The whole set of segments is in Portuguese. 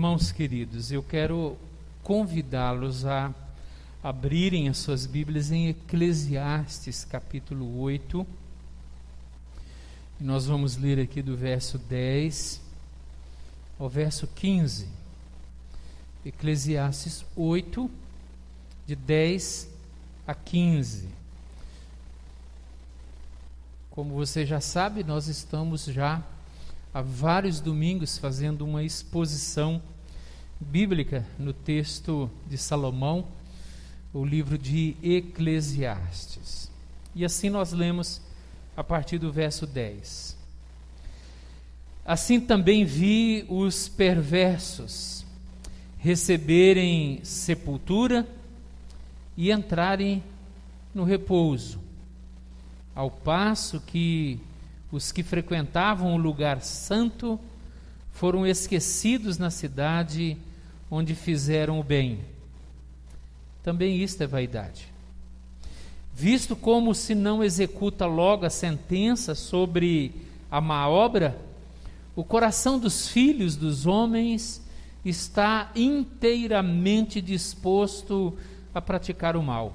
Irmãos queridos, eu quero convidá-los a abrirem as suas Bíblias em Eclesiastes, capítulo 8. Nós vamos ler aqui do verso 10 ao verso 15. Eclesiastes 8, de 10 a 15. Como você já sabe, nós estamos já há vários domingos fazendo uma exposição bíblica no texto de Salomão, o livro de Eclesiastes. E assim nós lemos a partir do verso 10. Assim também vi os perversos receberem sepultura e entrarem no repouso, ao passo que os que frequentavam o lugar santo foram esquecidos na cidade onde fizeram o bem. Também isto é vaidade. Visto como se não executa logo a sentença sobre a má obra, o coração dos filhos dos homens está inteiramente disposto a praticar o mal.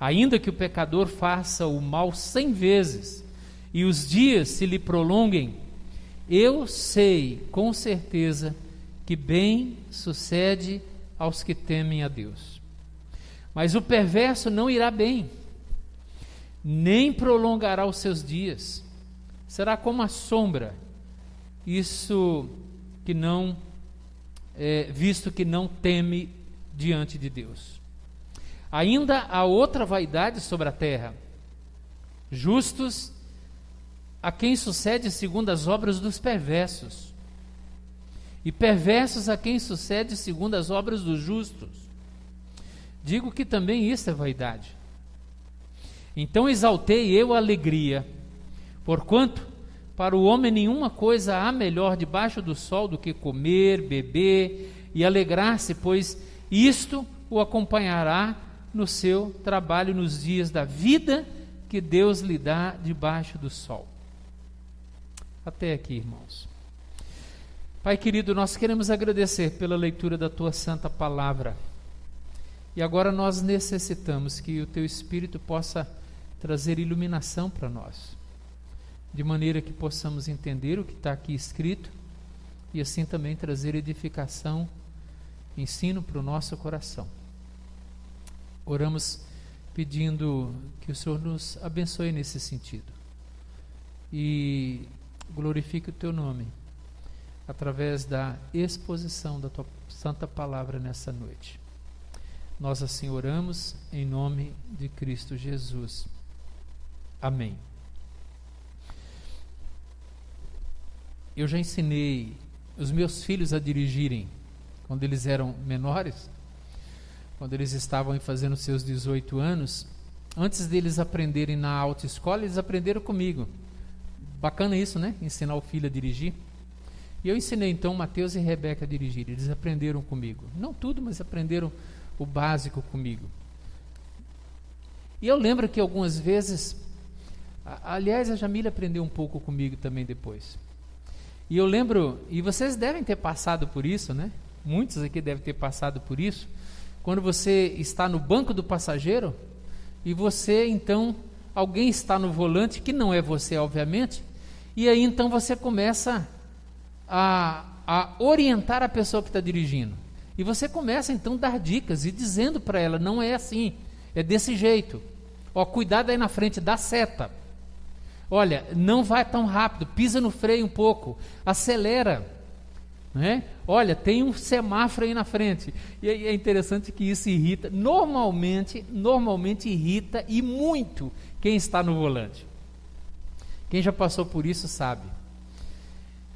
Ainda que o pecador faça o mal cem vezes e os dias se lhe prolonguem, eu sei com certeza que bem sucede aos que temem a Deus. Mas o perverso não irá bem, nem prolongará os seus dias. Será como a sombra, isso que não, é, visto que não teme diante de Deus. Ainda há outra vaidade sobre a terra: justos a quem sucede segundo as obras dos perversos, e perversos a quem sucede segundo as obras dos justos. Digo que também isso é vaidade. Então exaltei eu a alegria, porquanto para o homem nenhuma coisa há melhor debaixo do sol do que comer, beber e alegrar-se, pois isto o acompanhará no seu trabalho nos dias da vida que Deus lhe dá debaixo do sol. Até aqui, irmãos. Pai querido, nós queremos agradecer pela leitura da tua santa palavra. E agora nós necessitamos que o teu Espírito possa trazer iluminação para nós, de maneira que possamos entender o que está aqui escrito e assim também trazer edificação, ensino para o nosso coração. Oramos pedindo que o Senhor nos abençoe nesse sentido e glorifique o teu nome através da exposição da tua santa palavra nessa noite. Nós assim oramos em nome de Cristo Jesus. Amém. Eu já ensinei os meus filhos a dirigirem quando eles eram menores quando eles estavam fazendo seus 18 anos, antes deles aprenderem na autoescola, eles aprenderam comigo. Bacana isso, né? Ensinar o filho a dirigir. E eu ensinei então Mateus e Rebeca a dirigir. Eles aprenderam comigo. Não tudo, mas aprenderam o básico comigo. E eu lembro que algumas vezes, aliás, a Jamília aprendeu um pouco comigo também depois. E eu lembro, e vocês devem ter passado por isso, né? Muitos aqui devem ter passado por isso quando você está no banco do passageiro e você então alguém está no volante que não é você, obviamente, e aí então você começa a, a orientar a pessoa que está dirigindo. E você começa então a dar dicas e dizendo para ela: não é assim, é desse jeito. Ó, cuidado aí na frente, dá seta. Olha, não vai tão rápido, pisa no freio um pouco, acelera. Né? Olha, tem um semáforo aí na frente. E é interessante que isso irrita, normalmente, normalmente irrita e muito quem está no volante. Quem já passou por isso sabe.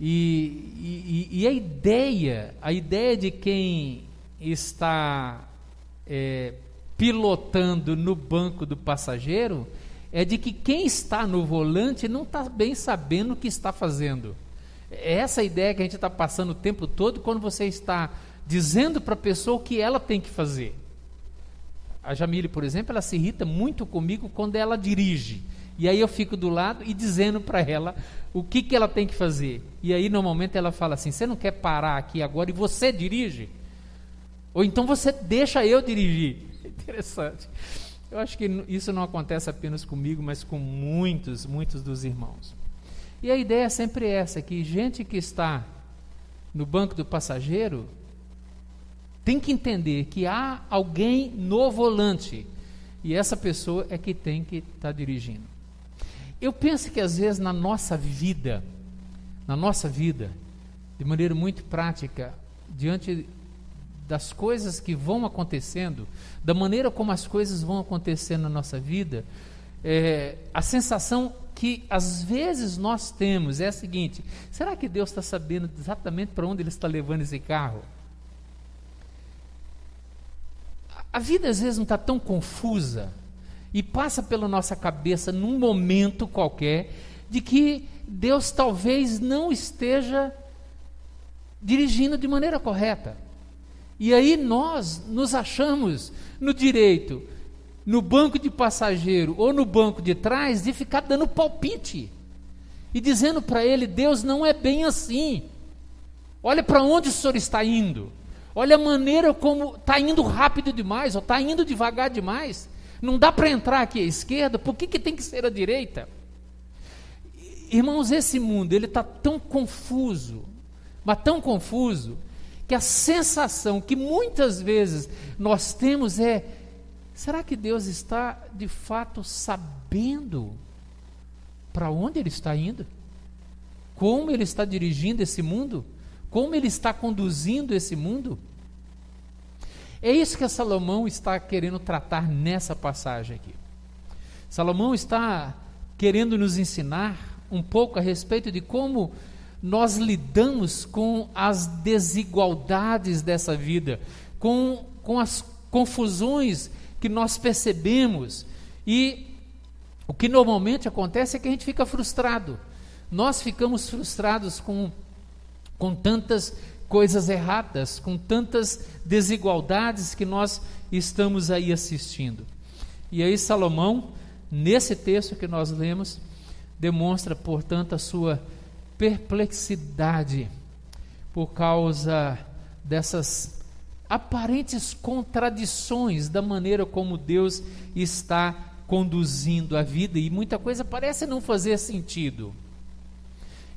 E, e, e a ideia, a ideia de quem está é, pilotando no banco do passageiro é de que quem está no volante não está bem sabendo o que está fazendo. É essa ideia que a gente está passando o tempo todo quando você está dizendo para a pessoa o que ela tem que fazer. A Jamile, por exemplo, ela se irrita muito comigo quando ela dirige. E aí eu fico do lado e dizendo para ela o que, que ela tem que fazer. E aí normalmente ela fala assim: Você não quer parar aqui agora e você dirige? Ou então você deixa eu dirigir. Interessante. Eu acho que isso não acontece apenas comigo, mas com muitos, muitos dos irmãos. E a ideia é sempre essa: que gente que está no banco do passageiro tem que entender que há alguém no volante e essa pessoa é que tem que estar tá dirigindo. Eu penso que às vezes na nossa vida, na nossa vida, de maneira muito prática, diante das coisas que vão acontecendo, da maneira como as coisas vão acontecendo na nossa vida, é, a sensação que às vezes nós temos é a seguinte: será que Deus está sabendo exatamente para onde Ele está levando esse carro? A vida às vezes não está tão confusa e passa pela nossa cabeça num momento qualquer de que Deus talvez não esteja dirigindo de maneira correta. E aí nós nos achamos no direito, no banco de passageiro ou no banco de trás, de ficar dando palpite e dizendo para ele: Deus não é bem assim. Olha para onde o senhor está indo. Olha a maneira como está indo rápido demais, ou está indo devagar demais. Não dá para entrar aqui à esquerda, por que, que tem que ser à direita? Irmãos, esse mundo ele está tão confuso, mas tão confuso, que a sensação que muitas vezes nós temos é: será que Deus está de fato sabendo para onde Ele está indo? Como Ele está dirigindo esse mundo? Como Ele está conduzindo esse mundo? É isso que Salomão está querendo tratar nessa passagem aqui. Salomão está querendo nos ensinar um pouco a respeito de como nós lidamos com as desigualdades dessa vida, com, com as confusões que nós percebemos. E o que normalmente acontece é que a gente fica frustrado. Nós ficamos frustrados com, com tantas coisas erradas, com tantas desigualdades que nós estamos aí assistindo. E aí, Salomão, nesse texto que nós lemos, demonstra, portanto, a sua perplexidade por causa dessas aparentes contradições da maneira como Deus está conduzindo a vida e muita coisa parece não fazer sentido.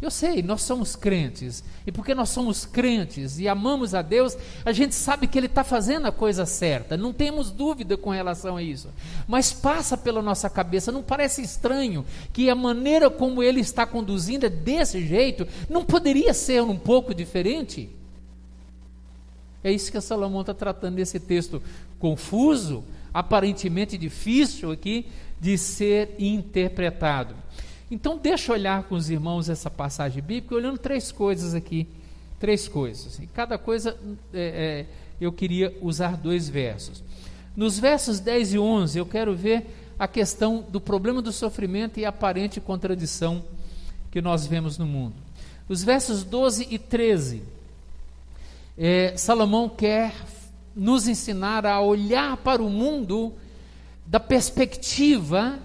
Eu sei, nós somos crentes, e porque nós somos crentes e amamos a Deus, a gente sabe que Ele está fazendo a coisa certa, não temos dúvida com relação a isso. Mas passa pela nossa cabeça, não parece estranho que a maneira como Ele está conduzindo é desse jeito? Não poderia ser um pouco diferente? É isso que Salomão está tratando nesse texto confuso, aparentemente difícil aqui de ser interpretado. Então, deixa eu olhar com os irmãos essa passagem bíblica, olhando três coisas aqui. Três coisas. E cada coisa é, é, eu queria usar dois versos. Nos versos 10 e 11, eu quero ver a questão do problema do sofrimento e a aparente contradição que nós vemos no mundo. Os versos 12 e 13, é, Salomão quer nos ensinar a olhar para o mundo da perspectiva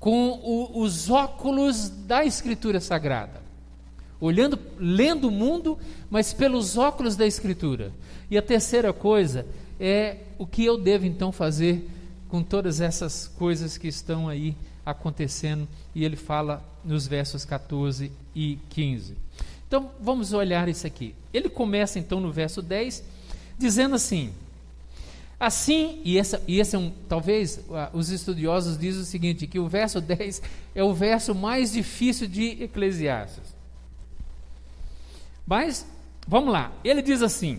com o, os óculos da Escritura Sagrada. Olhando, lendo o mundo, mas pelos óculos da Escritura. E a terceira coisa é o que eu devo então fazer com todas essas coisas que estão aí acontecendo. E ele fala nos versos 14 e 15. Então vamos olhar isso aqui. Ele começa então no verso 10, dizendo assim: Assim, e, essa, e esse é um, talvez os estudiosos dizem o seguinte, que o verso 10 é o verso mais difícil de Eclesiastes. Mas, vamos lá, ele diz assim: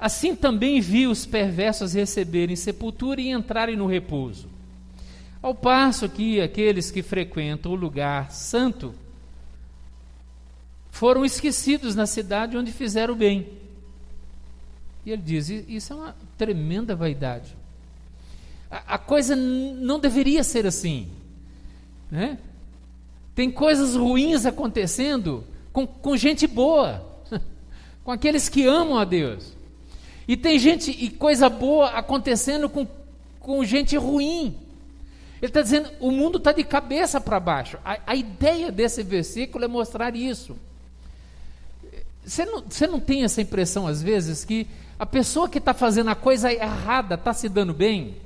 Assim também vi os perversos receberem sepultura e entrarem no repouso. Ao passo que aqueles que frequentam o lugar santo foram esquecidos na cidade onde fizeram bem. E ele diz: Isso é uma tremenda vaidade. A, a coisa não deveria ser assim. Né? Tem coisas ruins acontecendo com, com gente boa, com aqueles que amam a Deus. E tem gente e coisa boa acontecendo com, com gente ruim. Ele está dizendo: o mundo está de cabeça para baixo. A, a, ideia desse versículo é mostrar isso. Você não, você não tem essa impressão, às vezes, que a pessoa que está fazendo a coisa errada está se dando bem?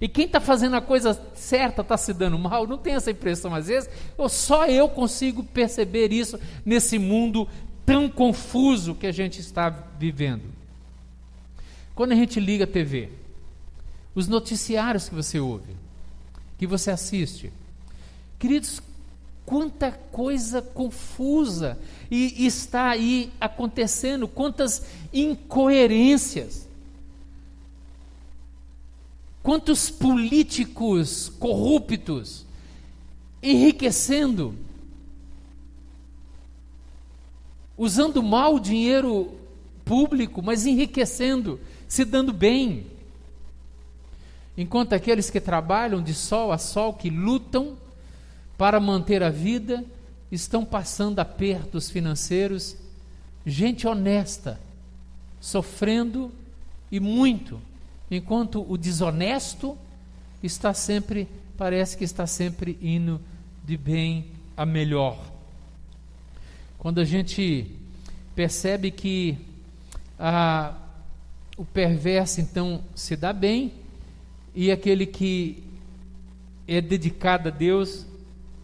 E quem está fazendo a coisa certa está se dando mal? Não tem essa impressão, às vezes? Ou só eu consigo perceber isso nesse mundo tão confuso que a gente está vivendo? Quando a gente liga a TV, os noticiários que você ouve, que você assiste. Queridos, quanta coisa confusa e está aí acontecendo, quantas incoerências. Quantos políticos corruptos enriquecendo, usando mal o dinheiro público, mas enriquecendo, se dando bem enquanto aqueles que trabalham de sol a sol, que lutam para manter a vida, estão passando apertos financeiros, gente honesta, sofrendo e muito, enquanto o desonesto está sempre, parece que está sempre indo de bem a melhor. Quando a gente percebe que a, o perverso então se dá bem, e aquele que é dedicado a Deus,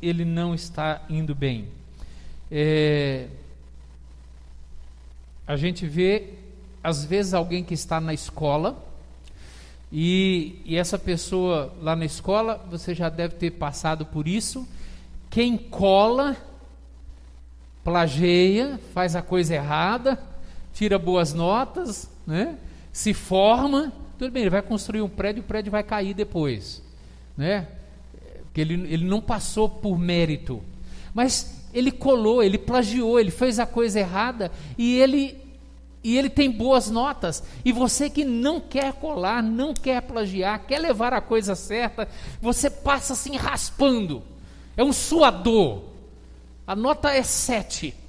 ele não está indo bem. É, a gente vê, às vezes, alguém que está na escola, e, e essa pessoa lá na escola, você já deve ter passado por isso. Quem cola, plageia, faz a coisa errada, tira boas notas, né? se forma, tudo bem, ele vai construir um prédio, o prédio vai cair depois, né? Porque ele, ele não passou por mérito, mas ele colou, ele plagiou, ele fez a coisa errada e ele e ele tem boas notas. E você que não quer colar, não quer plagiar, quer levar a coisa certa, você passa assim raspando. É um suador. A nota é 7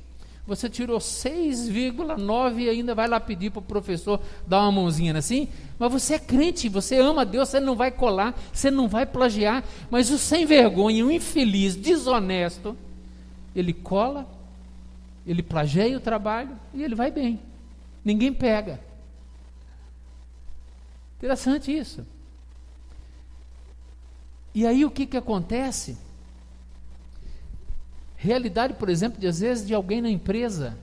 você tirou 6,9 e ainda vai lá pedir para o professor dar uma mãozinha assim? Mas você é crente, você ama Deus, você não vai colar, você não vai plagiar, mas o sem vergonha, o infeliz, desonesto, ele cola, ele plageia o trabalho e ele vai bem. Ninguém pega. Interessante isso. E aí o que, que acontece? Realidade, por exemplo, de às vezes de alguém na empresa.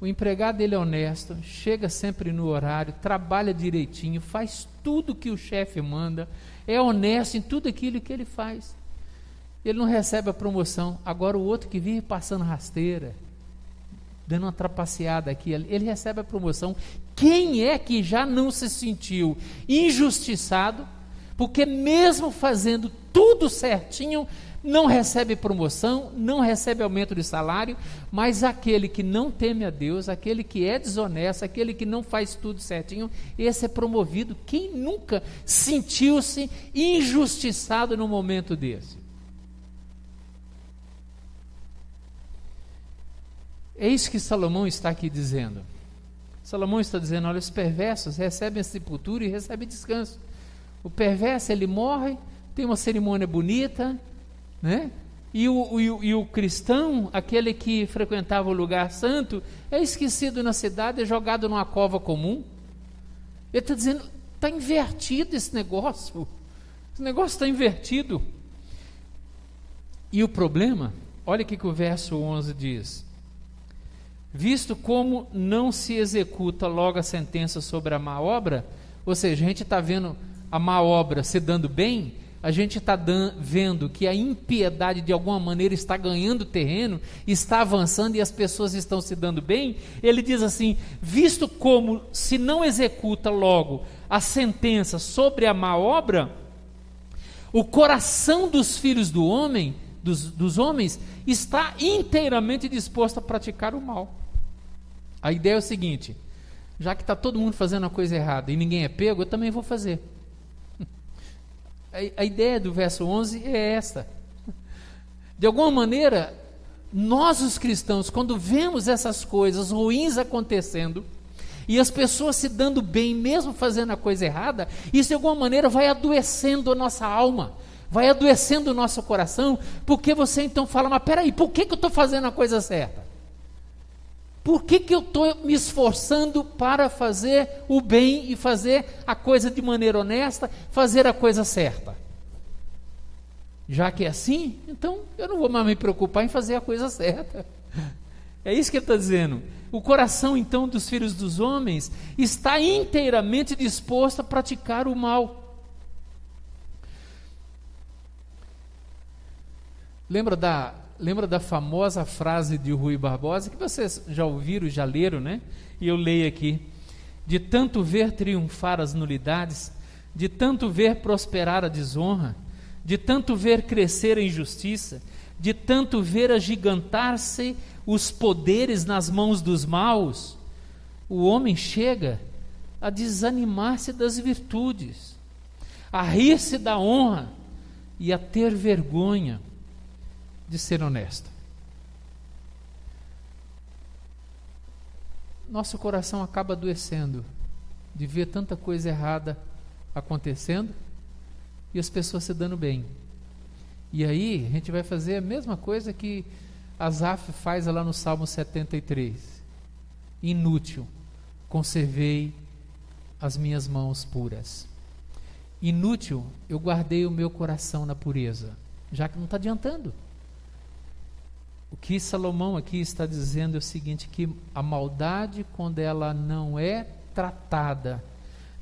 O empregado dele é honesto, chega sempre no horário, trabalha direitinho, faz tudo que o chefe manda, é honesto em tudo aquilo que ele faz. Ele não recebe a promoção. Agora o outro que vive passando rasteira, dando uma trapaceada aqui, ele recebe a promoção. Quem é que já não se sentiu injustiçado? Porque mesmo fazendo tudo certinho, não recebe promoção, não recebe aumento de salário, mas aquele que não teme a Deus, aquele que é desonesto, aquele que não faz tudo certinho, esse é promovido. Quem nunca sentiu-se injustiçado no momento desse? É isso que Salomão está aqui dizendo. Salomão está dizendo: olha, os perversos recebem a sepultura e recebem descanso. O perverso, ele morre, tem uma cerimônia bonita, né? E o, o, e o cristão, aquele que frequentava o lugar santo, é esquecido na cidade, é jogado numa cova comum. Ele está dizendo, está invertido esse negócio. Esse negócio está invertido. E o problema, olha o que o verso 11 diz. Visto como não se executa logo a sentença sobre a má obra, ou seja, a gente está vendo a má obra se dando bem, a gente está vendo que a impiedade de alguma maneira está ganhando terreno, está avançando e as pessoas estão se dando bem, ele diz assim: visto como se não executa logo a sentença sobre a má obra, o coração dos filhos do homem, dos, dos homens, está inteiramente disposto a praticar o mal. A ideia é o seguinte: já que está todo mundo fazendo a coisa errada e ninguém é pego, eu também vou fazer. A, ideia do verso 11 é esta. De alguma maneira, nós os cristãos, quando vemos essas coisas ruins acontecendo, e as pessoas se dando bem, mesmo fazendo a coisa errada, isso de alguma maneira vai adoecendo a nossa alma, vai adoecendo o nosso coração, porque você então fala, mas peraí, por que, que eu estou fazendo a coisa certa? Por que, que eu estou me esforçando para fazer o bem e fazer a coisa de maneira honesta, fazer a coisa certa? Já que é assim, então eu não vou mais me preocupar em fazer a coisa certa. É isso que ele está dizendo. O coração, então, dos filhos dos homens está inteiramente disposto a praticar o mal. Lembra da, lembra da famosa frase de Rui Barbosa, que vocês já ouviram, já leram, né? E eu leio aqui. De tanto ver triunfar as nulidades, de tanto ver prosperar a desonra, de tanto ver crescer a injustiça, de tanto ver agigantar-se os poderes nas mãos dos maus, o homem chega a desanimar-se das virtudes, a rir-se da honra e a ter vergonha de ser honesto. Nosso coração acaba adoecendo de ver tanta coisa errada acontecendo e as pessoas se dando bem. E aí a gente vai fazer a mesma coisa que Asaf faz lá no Salmo 73. Inútil, conservei as minhas mãos puras. Inútil, eu guardei o meu coração na pureza, já que não está adiantando. O que Salomão aqui está dizendo é o seguinte: que a maldade, quando ela não é tratada,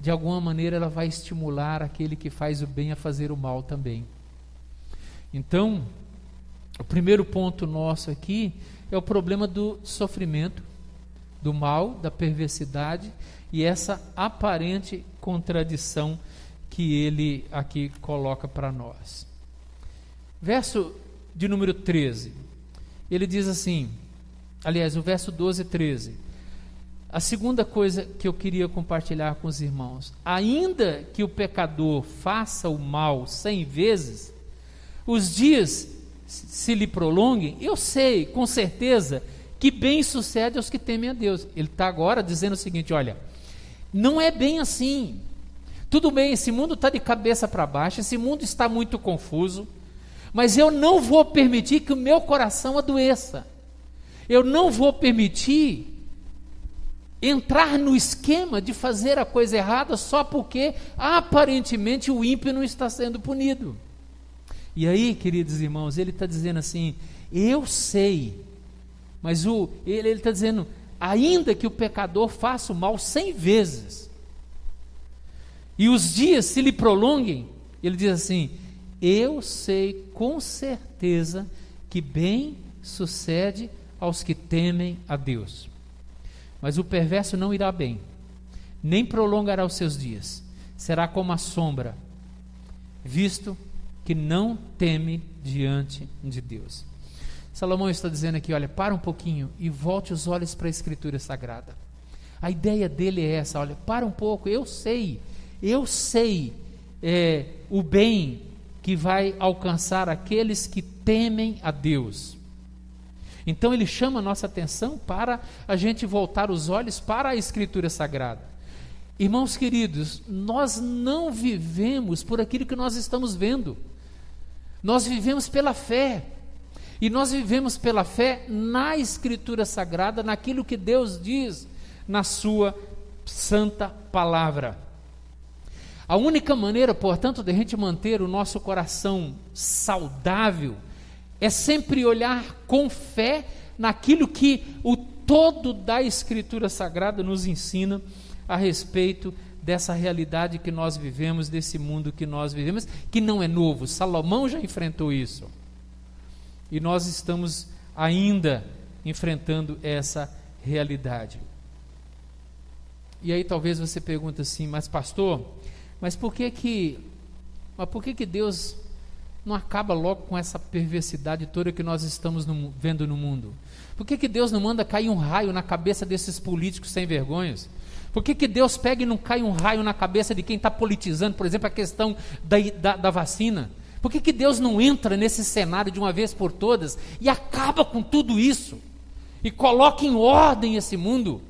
de alguma maneira ela vai estimular aquele que faz o bem a fazer o mal também. Então, o primeiro ponto nosso aqui é o problema do sofrimento, do mal, da perversidade e essa aparente contradição que ele aqui coloca para nós. Verso de número 13. Ele diz assim, aliás, o verso 12 e 13. A segunda coisa que eu queria compartilhar com os irmãos: ainda que o pecador faça o mal cem vezes, os dias se lhe prolonguem, eu sei com certeza que bem sucede aos que temem a Deus. Ele está agora dizendo o seguinte: olha, não é bem assim. Tudo bem, esse mundo está de cabeça para baixo, esse mundo está muito confuso, mas eu não vou permitir que o meu coração adoeça. Eu não vou permitir entrar no esquema de fazer a coisa errada só porque aparentemente o ímpio não está sendo punido. E aí, queridos irmãos, ele está dizendo assim: eu sei, mas o, ele está dizendo, ainda que o pecador faça o mal cem vezes, e os dias se lhe prolonguem, ele diz assim: eu sei com certeza que bem sucede aos que temem a Deus. Mas o perverso não irá bem, nem prolongará os seus dias, será como a sombra, visto que não teme diante de Deus. Salomão está dizendo aqui: olha, para um pouquinho e volte os olhos para a Escritura Sagrada. A ideia dele é essa: olha, para um pouco, eu sei, eu sei é, o bem que vai alcançar aqueles que temem a Deus. Então ele chama a nossa atenção para a gente voltar os olhos para a Escritura Sagrada. Irmãos queridos, nós não vivemos por aquilo que nós estamos vendo. Nós vivemos pela fé. E nós vivemos pela fé na Escritura Sagrada, naquilo que Deus diz na Sua santa palavra. A única maneira, portanto, de a gente manter o nosso coração saudável é sempre olhar com fé naquilo que o todo da Escritura Sagrada nos ensina a respeito dessa realidade que nós vivemos, desse mundo que nós vivemos, que não é novo. Salomão já enfrentou isso. E nós estamos ainda enfrentando essa realidade. E aí talvez você pergunte assim, mas pastor, mas por que que, mas por que que Deus não acaba logo com essa perversidade toda que nós estamos no, vendo no mundo? Por que que Deus não manda cair um raio na cabeça desses políticos sem vergonhas? Por que, que Deus pega e não cai um raio na cabeça de quem está politizando, por exemplo, a questão da, da, da vacina? Por que, que Deus não entra nesse cenário de uma vez por todas e acaba com tudo isso? E coloca em ordem esse mundo?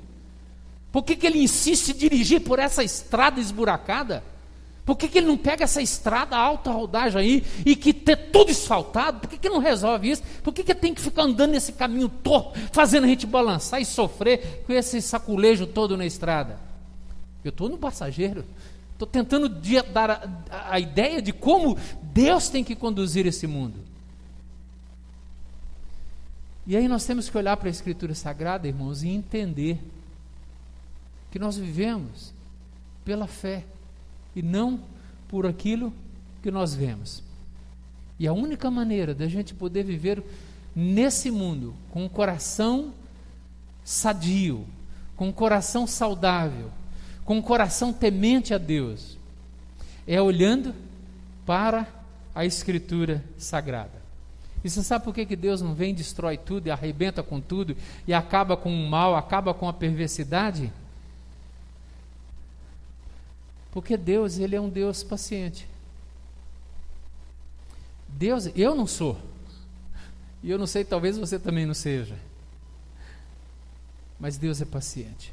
Por que, que ele insiste em dirigir por essa estrada esburacada? Por que, que ele não pega essa estrada alta rodagem aí e que ter tudo asfaltado? Por que, que não resolve isso? Por que, que tem que ficar andando nesse caminho torto, fazendo a gente balançar e sofrer com esse saculejo todo na estrada? Eu estou no passageiro, estou tentando dar a, a ideia de como Deus tem que conduzir esse mundo. E aí nós temos que olhar para a Escritura Sagrada, irmãos, e entender que nós vivemos pela fé e não por aquilo que nós vemos. E a única maneira da gente poder viver nesse mundo com um coração sadio, com um coração saudável, com um coração temente a Deus, é olhando para a Escritura Sagrada. E você sabe por que, que Deus não vem, destrói tudo e arrebenta com tudo e acaba com o mal, acaba com a perversidade? Porque Deus, ele é um Deus paciente. Deus, eu não sou. E eu não sei, talvez você também não seja. Mas Deus é paciente.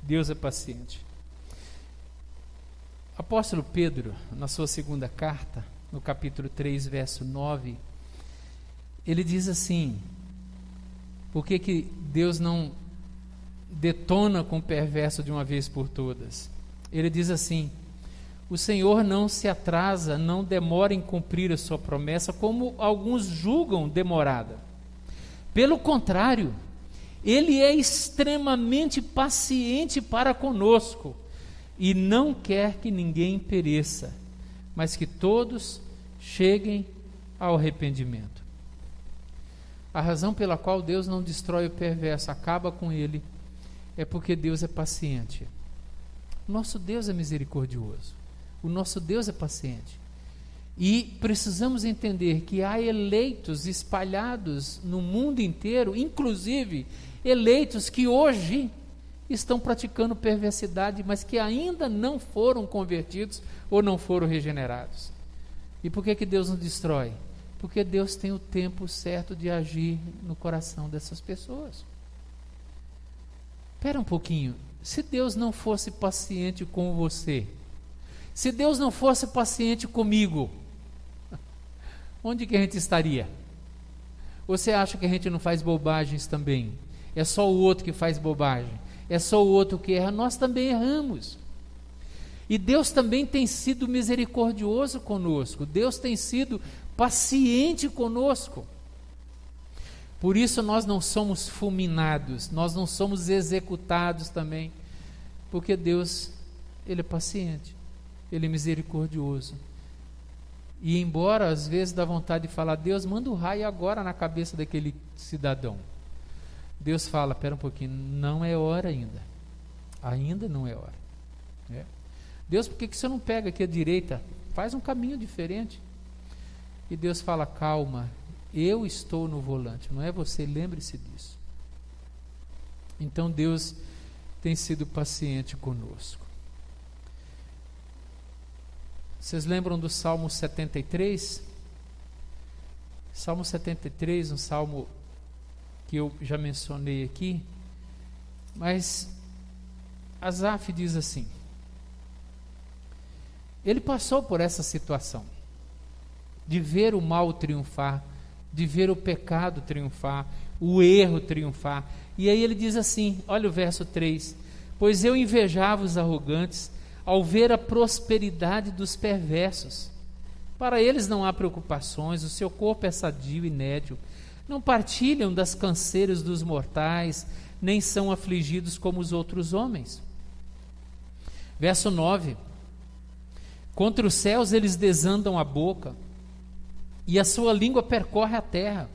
Deus é paciente. Apóstolo Pedro, na sua segunda carta, no capítulo 3, verso 9, ele diz assim: Por que, que Deus não detona com o perverso de uma vez por todas? Ele diz assim: O Senhor não se atrasa, não demora em cumprir a sua promessa, como alguns julgam demorada. Pelo contrário, ele é extremamente paciente para conosco e não quer que ninguém pereça, mas que todos cheguem ao arrependimento. A razão pela qual Deus não destrói o perverso, acaba com ele, é porque Deus é paciente. Nosso Deus é misericordioso. O nosso Deus é paciente. E precisamos entender que há eleitos espalhados no mundo inteiro, inclusive eleitos que hoje estão praticando perversidade, mas que ainda não foram convertidos ou não foram regenerados. E por que, que Deus não destrói? Porque Deus tem o tempo certo de agir no coração dessas pessoas. Espera um pouquinho, se Deus não fosse paciente com você, se Deus não fosse paciente comigo, onde que a gente estaria? Você acha que a gente não faz bobagens também? É só o outro que faz bobagem. É só o outro que erra. Nós também erramos. E Deus também tem sido misericordioso conosco. Deus tem sido paciente conosco. Por isso nós não somos fulminados, nós não somos executados também, porque Deus, Ele é paciente, Ele é misericordioso. E embora às vezes dá vontade de falar, Deus, manda o um raio agora na cabeça daquele cidadão. Deus fala, espera um pouquinho, não é hora ainda. Ainda não é hora. É. Deus, por que, que você não pega aqui à direita? Faz um caminho diferente. E Deus fala, calma, eu estou no volante, não é você, lembre-se disso. Então Deus tem sido paciente conosco. Vocês lembram do Salmo 73? Salmo 73, um salmo que eu já mencionei aqui, mas Asaf diz assim: ele passou por essa situação de ver o mal triunfar, de ver o pecado triunfar, o erro triunfar. E aí ele diz assim: olha o verso 3: Pois eu invejava os arrogantes ao ver a prosperidade dos perversos. Para eles não há preocupações, o seu corpo é sadio e nédio. Não partilham das canseiras dos mortais, nem são afligidos como os outros homens. Verso 9: Contra os céus eles desandam a boca, e a sua língua percorre a terra.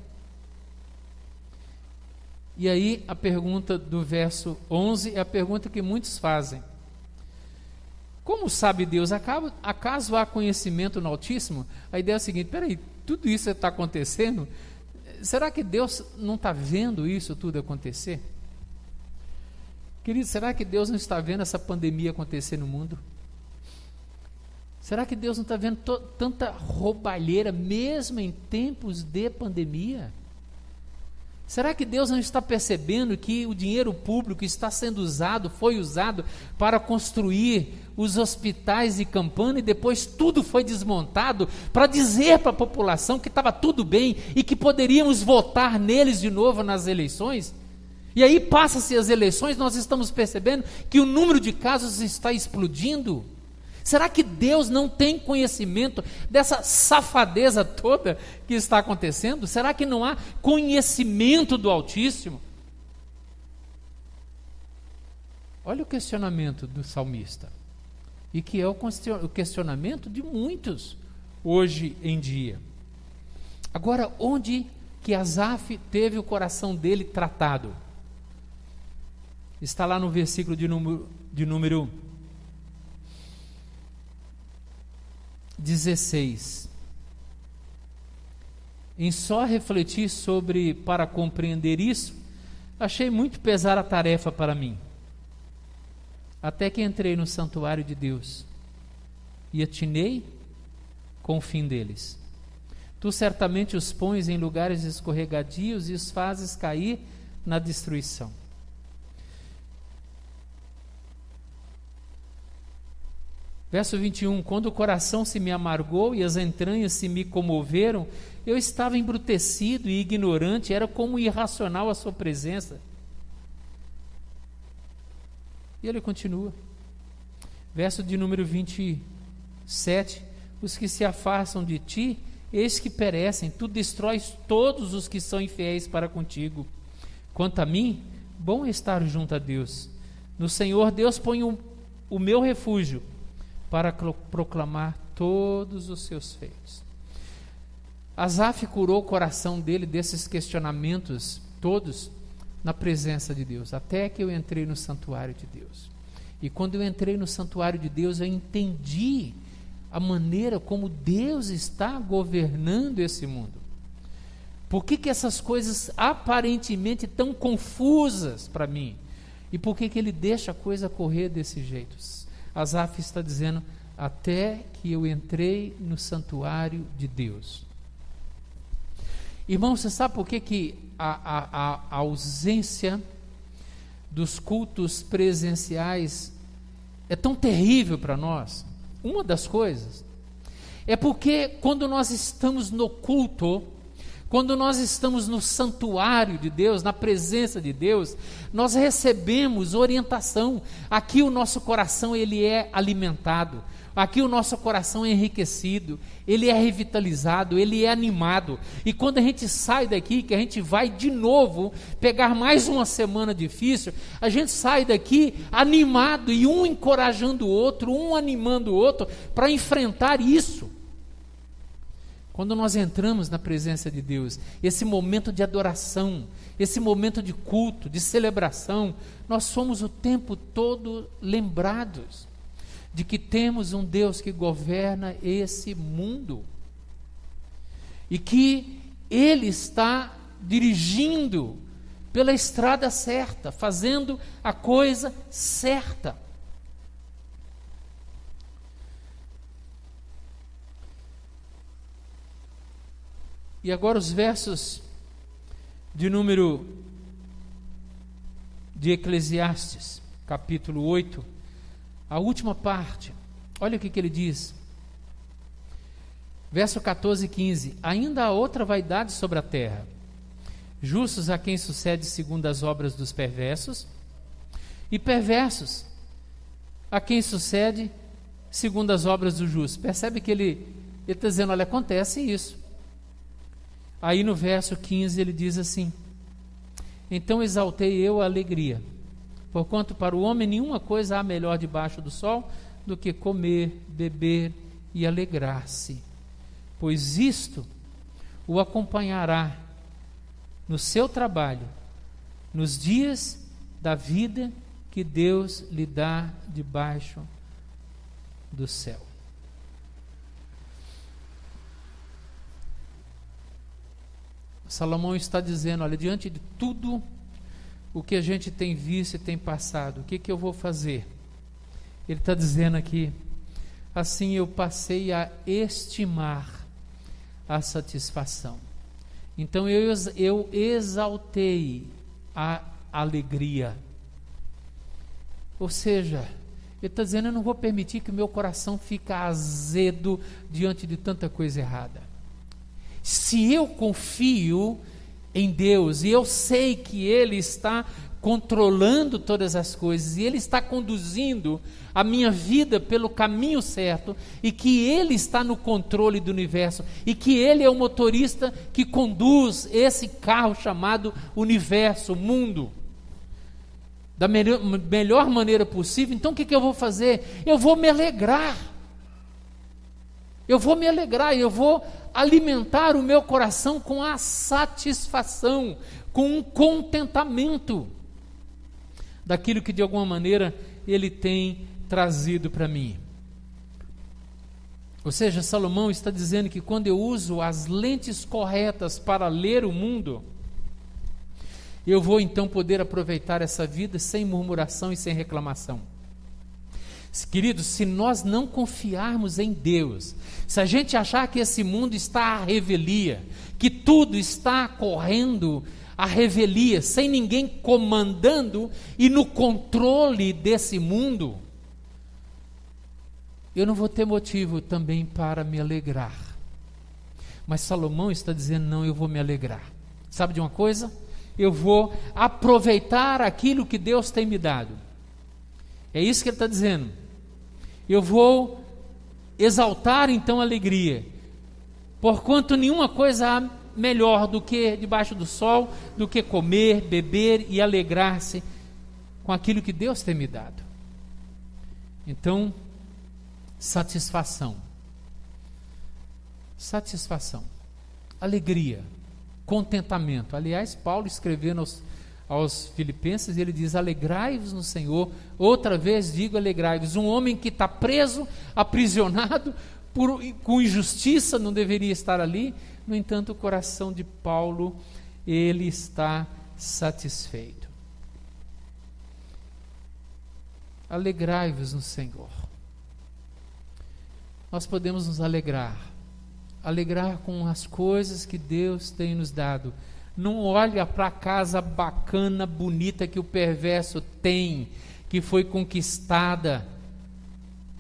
E aí a pergunta do verso 11 é a pergunta que muitos fazem. Como sabe Deus? Acaso há conhecimento no Altíssimo? A ideia é a seguinte: peraí, tudo isso está acontecendo? Será que Deus não está vendo isso tudo acontecer? Querido, será que Deus não está vendo essa pandemia acontecer no mundo? Será que Deus não está vendo tanta roubalheira, mesmo em tempos de pandemia? Será que Deus não está percebendo que o dinheiro público está sendo usado, foi usado para construir os hospitais de Campana e depois tudo foi desmontado para dizer para a população que estava tudo bem e que poderíamos votar neles de novo nas eleições? E aí passa-se as eleições, nós estamos percebendo que o número de casos está explodindo. Será que Deus não tem conhecimento dessa safadeza toda que está acontecendo? Será que não há conhecimento do Altíssimo? Olha o questionamento do salmista, e que é o questionamento de muitos hoje em dia. Agora, onde que Asaf teve o coração dele tratado? Está lá no versículo de número, de número 16. Em só refletir sobre para compreender isso, achei muito pesar a tarefa para mim. Até que entrei no santuário de Deus e atinei com o fim deles. Tu certamente os pões em lugares escorregadios e os fazes cair na destruição. Verso 21: Quando o coração se me amargou e as entranhas se me comoveram, eu estava embrutecido e ignorante, era como irracional a sua presença. E ele continua. Verso de número 27: Os que se afastam de ti, eis que perecem, tu destróis todos os que são infiéis para contigo. Quanto a mim, bom é estar junto a Deus. No Senhor Deus põe o, o meu refúgio para proclamar todos os seus feitos. Asaf curou o coração dele desses questionamentos todos na presença de Deus, até que eu entrei no santuário de Deus. E quando eu entrei no santuário de Deus, eu entendi a maneira como Deus está governando esse mundo. Por que, que essas coisas aparentemente tão confusas para mim? E por que, que ele deixa a coisa correr desse jeito? Asaf está dizendo: até que eu entrei no santuário de Deus. Irmão, você sabe por que, que a, a, a ausência dos cultos presenciais é tão terrível para nós? Uma das coisas é porque quando nós estamos no culto, quando nós estamos no santuário de Deus, na presença de Deus, nós recebemos orientação. Aqui o nosso coração ele é alimentado. Aqui o nosso coração é enriquecido, ele é revitalizado, ele é animado. E quando a gente sai daqui, que a gente vai de novo pegar mais uma semana difícil, a gente sai daqui animado e um encorajando o outro, um animando o outro para enfrentar isso. Quando nós entramos na presença de Deus, esse momento de adoração, esse momento de culto, de celebração, nós somos o tempo todo lembrados de que temos um Deus que governa esse mundo e que Ele está dirigindo pela estrada certa, fazendo a coisa certa. E agora os versos de número de Eclesiastes, capítulo 8, a última parte. Olha o que, que ele diz. Verso 14 e 15: Ainda há outra vaidade sobre a terra, justos a quem sucede segundo as obras dos perversos, e perversos a quem sucede segundo as obras do justo. Percebe que ele está dizendo: olha, acontece isso. Aí no verso 15 ele diz assim: Então exaltei eu a alegria, porquanto para o homem nenhuma coisa há melhor debaixo do sol do que comer, beber e alegrar-se, pois isto o acompanhará no seu trabalho, nos dias da vida que Deus lhe dá debaixo do céu. Salomão está dizendo: olha, diante de tudo o que a gente tem visto e tem passado, o que, que eu vou fazer? Ele está dizendo aqui: assim eu passei a estimar a satisfação. Então eu, eu exaltei a alegria. Ou seja, ele está dizendo: eu não vou permitir que o meu coração fique azedo diante de tanta coisa errada. Se eu confio em Deus e eu sei que Ele está controlando todas as coisas e Ele está conduzindo a minha vida pelo caminho certo e que Ele está no controle do universo e que Ele é o motorista que conduz esse carro chamado universo, mundo, da melhor, maneira possível. Então o que, que eu vou fazer? Eu vou me alegrar. Eu vou me alegrar, eu vou alimentar o meu coração com a satisfação, com um contentamento daquilo que de alguma maneira ele tem trazido para mim. Ou seja, Salomão está dizendo que quando eu uso as lentes corretas para ler o mundo, eu vou então poder aproveitar essa vida sem murmuração e sem reclamação. Queridos, se nós não confiarmos em Deus, se a gente achar que esse mundo está à revelia, que tudo está correndo à revelia, sem ninguém comandando e no controle desse mundo, eu não vou ter motivo também para me alegrar. Mas Salomão está dizendo: não, eu vou me alegrar. Sabe de uma coisa? Eu vou aproveitar aquilo que Deus tem me dado. É isso que ele está dizendo eu vou exaltar então a alegria, porquanto nenhuma coisa há melhor do que debaixo do sol, do que comer, beber e alegrar-se com aquilo que Deus tem me dado. Então, satisfação. Satisfação. Alegria. Contentamento. Aliás, Paulo escrevendo aos aos Filipenses, ele diz: Alegrai-vos no Senhor. Outra vez digo: alegrai-vos. Um homem que está preso, aprisionado, por, com injustiça, não deveria estar ali. No entanto, o coração de Paulo, ele está satisfeito. Alegrai-vos no Senhor. Nós podemos nos alegrar, alegrar com as coisas que Deus tem nos dado não olha para a casa bacana, bonita que o perverso tem, que foi conquistada.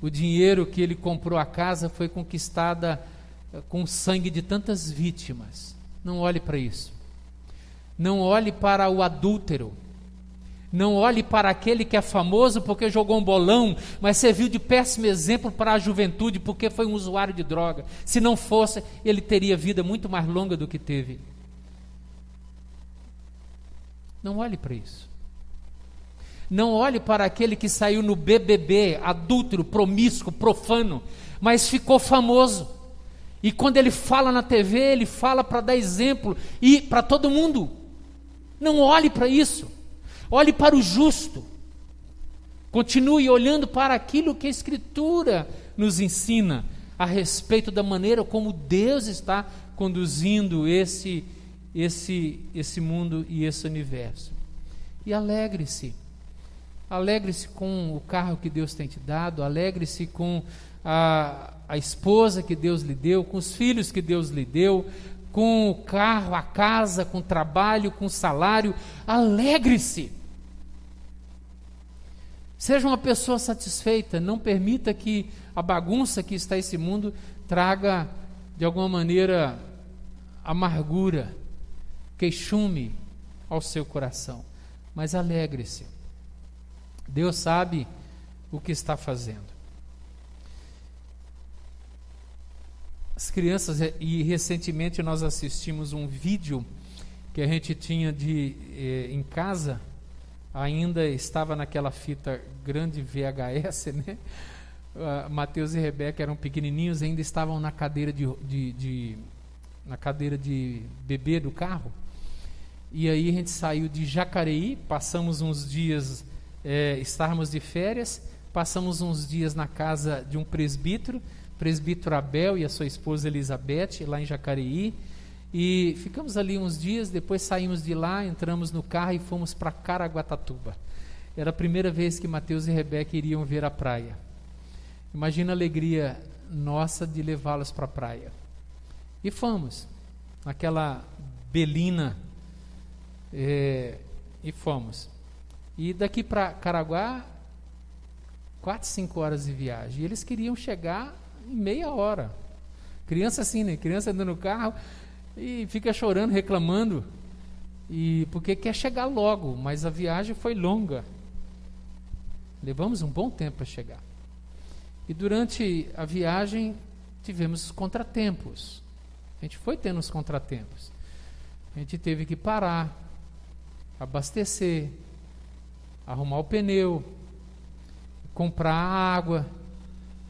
O dinheiro que ele comprou a casa foi conquistada eh, com o sangue de tantas vítimas. Não olhe para isso. Não olhe para o adúltero. Não olhe para aquele que é famoso porque jogou um bolão, mas serviu de péssimo exemplo para a juventude porque foi um usuário de droga. Se não fosse, ele teria vida muito mais longa do que teve. Não olhe para isso. Não olhe para aquele que saiu no BBB, adúltero, promíscuo, profano, mas ficou famoso. E quando ele fala na TV, ele fala para dar exemplo e para todo mundo. Não olhe para isso. Olhe para o justo. Continue olhando para aquilo que a Escritura nos ensina a respeito da maneira como Deus está conduzindo esse esse, esse mundo e esse universo. E alegre-se. Alegre-se com o carro que Deus tem te dado, alegre-se com a, a esposa que Deus lhe deu, com os filhos que Deus lhe deu, com o carro, a casa, com o trabalho, com o salário. Alegre-se. Seja uma pessoa satisfeita, não permita que a bagunça que está esse mundo traga, de alguma maneira, amargura queixume ao seu coração, mas alegre-se. Deus sabe o que está fazendo. As crianças, e recentemente nós assistimos um vídeo que a gente tinha de eh, em casa, ainda estava naquela fita grande VHS, né? Uh, Mateus e Rebeca eram pequenininhos, ainda estavam na cadeira de, de, de na cadeira de bebê do carro. E aí a gente saiu de Jacareí, passamos uns dias, é, estávamos de férias, passamos uns dias na casa de um presbítero, presbítero Abel e a sua esposa Elizabeth, lá em Jacareí. E ficamos ali uns dias, depois saímos de lá, entramos no carro e fomos para Caraguatatuba. Era a primeira vez que Mateus e Rebeca iriam ver a praia. Imagina a alegria nossa de levá-los para a praia. E fomos, naquela Belina. É, e fomos. E daqui para Caraguá, quatro, cinco horas de viagem. E eles queriam chegar em meia hora. Criança assim, né? Criança andando no carro e fica chorando, reclamando. E porque quer chegar logo, mas a viagem foi longa. Levamos um bom tempo para chegar. E durante a viagem tivemos contratempos. A gente foi tendo os contratempos. A gente teve que parar, abastecer, arrumar o pneu, comprar água,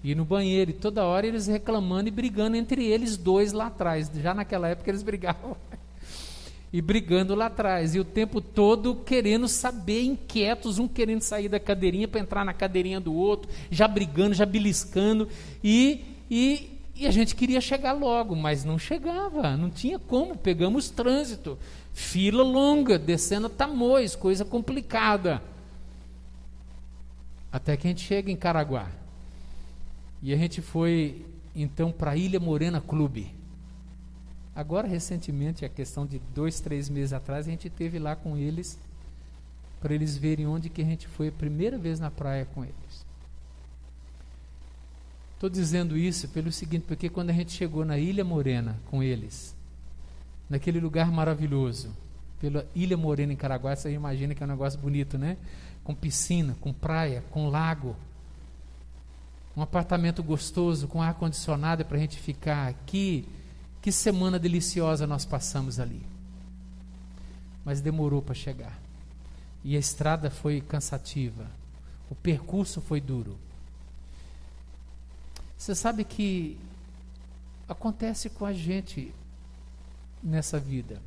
ir no banheiro. E toda hora eles reclamando e brigando entre eles dois lá atrás. Já naquela época eles brigavam. e brigando lá atrás, e o tempo todo querendo saber, inquietos, um querendo sair da cadeirinha para entrar na cadeirinha do outro, já brigando, já beliscando, e, e, e, a gente queria chegar logo, mas não chegava, não tinha como, pegamos trânsito, fila longa, descendo a Tamoios, coisa complicada, até que a gente chega em Caraguá, e a gente foi então para Ilha Morena Clube, Agora, recentemente, a questão de dois, três meses atrás, a gente teve lá com eles para eles verem onde que a gente foi a primeira vez na praia com eles. Estou dizendo isso pelo seguinte, porque quando a gente chegou na Ilha Morena com eles, naquele lugar maravilhoso, pela Ilha Morena em Caraguá, você imagina que é um negócio bonito, né? Com piscina, com praia, com lago, um apartamento gostoso, com ar condicionado para a gente ficar aqui que semana deliciosa nós passamos ali. Mas demorou para chegar. E a estrada foi cansativa. O percurso foi duro. Você sabe que acontece com a gente nessa vida.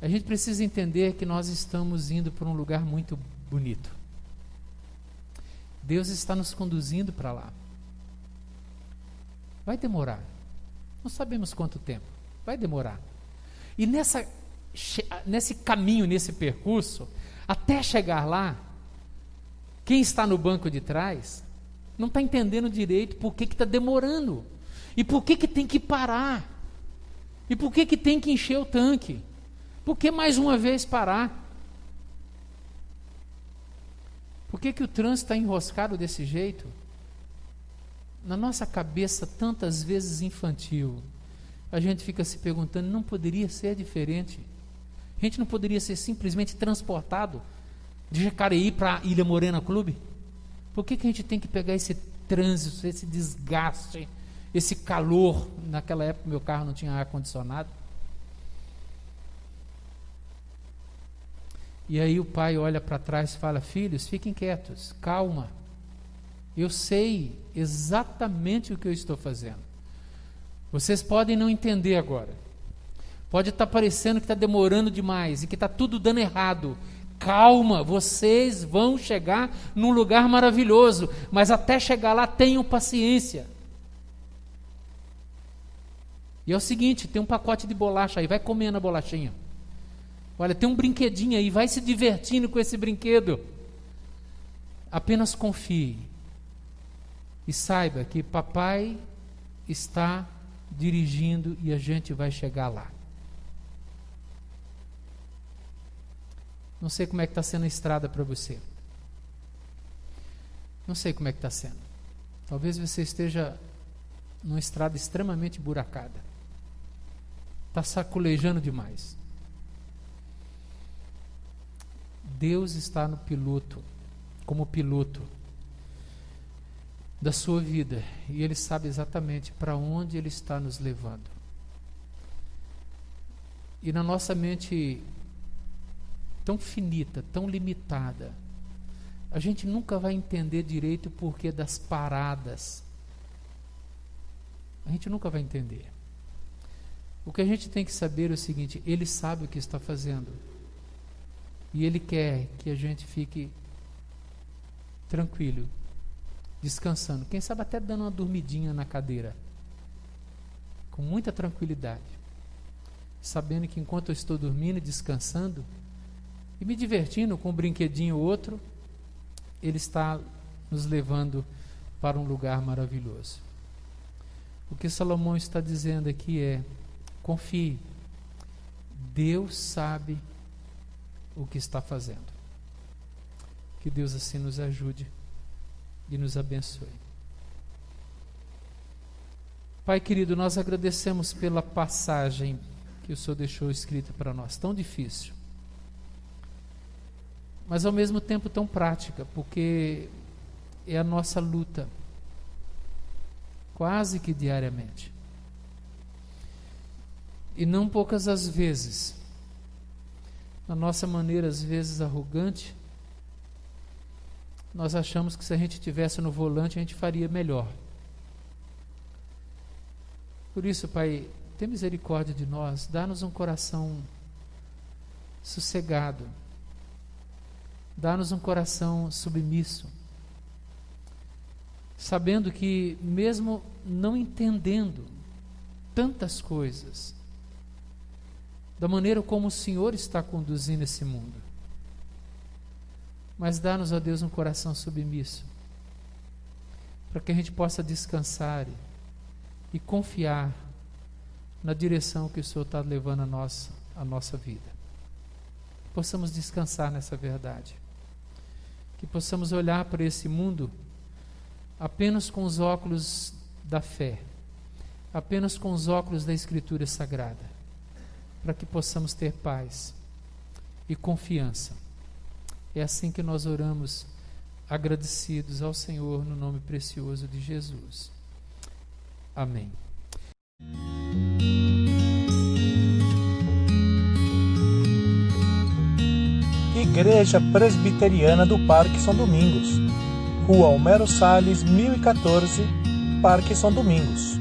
A gente precisa entender que nós estamos indo para um lugar muito bonito. Deus está nos conduzindo para lá. Vai demorar. Não sabemos quanto tempo. Vai demorar. E nessa, nesse caminho, nesse percurso, até chegar lá, quem está no banco de trás não está entendendo direito por que está demorando. E por que, que tem que parar. E por que, que tem que encher o tanque. Por que mais uma vez parar? Por que, que o trânsito está enroscado desse jeito? na nossa cabeça, tantas vezes infantil, a gente fica se perguntando: não poderia ser diferente? A gente não poderia ser simplesmente transportado de Jacareí para Ilha Morena Clube? Por que, que a gente tem que pegar esse trânsito, esse desgaste, esse calor? Naquela época, meu carro não tinha ar-condicionado. E aí o pai olha para trás e fala: Filhos, fiquem quietos, calma. Eu sei exatamente o que eu estou fazendo. Vocês podem não entender agora. Pode estar parecendo que está demorando demais e que está tudo dando errado. Calma, vocês vão chegar num lugar maravilhoso, mas até chegar lá tenham paciência. E é o seguinte: tem um pacote de bolacha aí, vai comendo a bolachinha. Olha, tem um brinquedinho aí, vai se divertindo com esse brinquedo. Apenas confie e saiba que papai está dirigindo e a gente vai chegar lá. Não sei como é que está sendo a estrada para você. Não sei como é que está sendo. Talvez você esteja numa estrada extremamente buracada. Está saculejando demais. Deus está no piloto, como piloto da sua vida e Ele sabe exatamente para onde Ele está nos levando. E na nossa mente tão finita, tão limitada, a gente nunca vai entender direito o porquê das paradas. A gente nunca vai entender. O que a gente tem que saber é o seguinte: Ele sabe o que está fazendo. E Ele quer que a gente fique tranquilo, descansando, quem sabe até dando uma dormidinha na cadeira, com muita tranquilidade, sabendo que enquanto eu estou dormindo descansando e me divertindo com um brinquedinho ou outro, Ele está nos levando para um lugar maravilhoso. O que Salomão está dizendo aqui é: confie, Deus sabe o que está fazendo. Que Deus assim nos ajude e nos abençoe. Pai querido, nós agradecemos pela passagem que o Senhor deixou escrita para nós, tão difícil, mas ao mesmo tempo tão prática, porque é a nossa luta, quase que diariamente. E não poucas as vezes, na nossa maneira, às vezes arrogante, nós achamos que se a gente tivesse no volante a gente faria melhor. Por isso, Pai, tem misericórdia de nós, dá-nos um coração sossegado, dá-nos um coração submisso, sabendo que, mesmo não entendendo tantas coisas, da maneira como o Senhor está conduzindo esse mundo, mas dá-nos, ó Deus, um coração submisso, para que a gente possa descansar e, confiar na direção que o Senhor está levando a nossa, a nossa vida. Possamos descansar nessa verdade. Que possamos olhar para esse mundo apenas com os óculos da fé, apenas com os óculos da Escritura Sagrada, para que possamos ter paz e confiança. É assim que nós oramos, agradecidos ao Senhor, no nome precioso de Jesus. Amém. Igreja Presbiteriana do Parque São Domingos, Rua Homero Salles, 1014, Parque São Domingos.